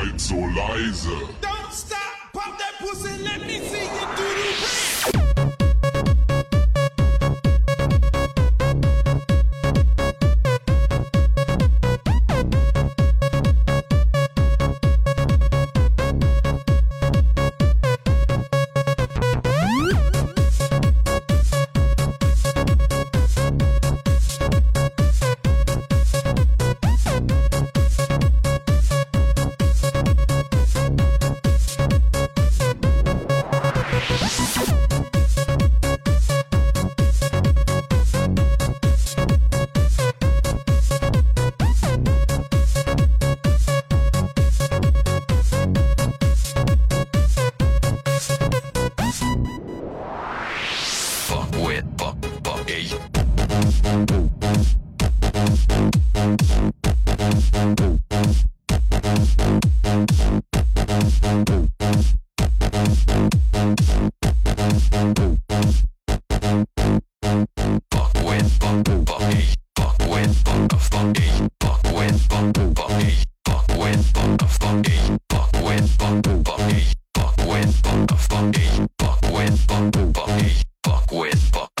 seid so leise. Don't stop, pop that pussy, let me see you do Fuck with, fuck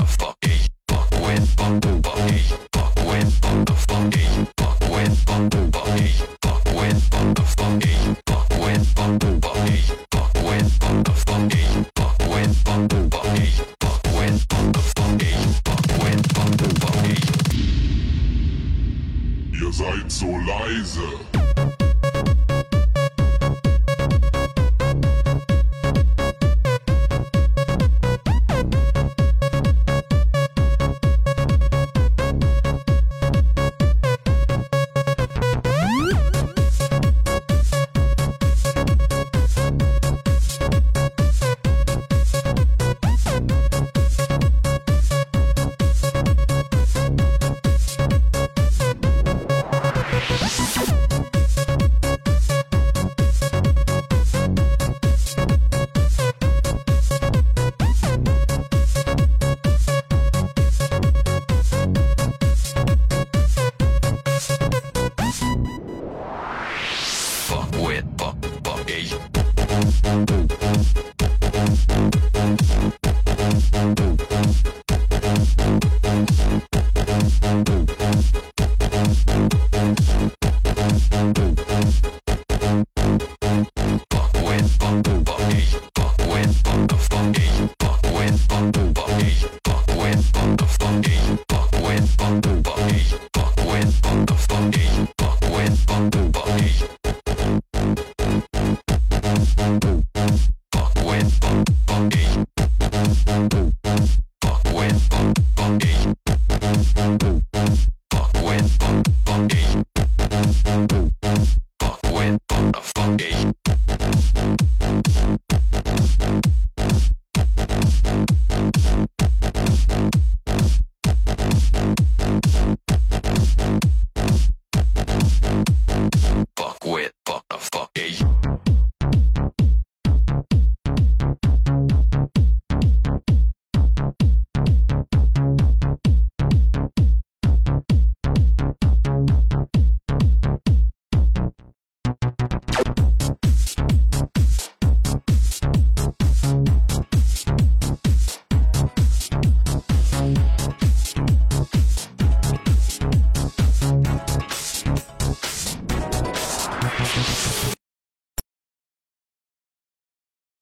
Laser. Hey.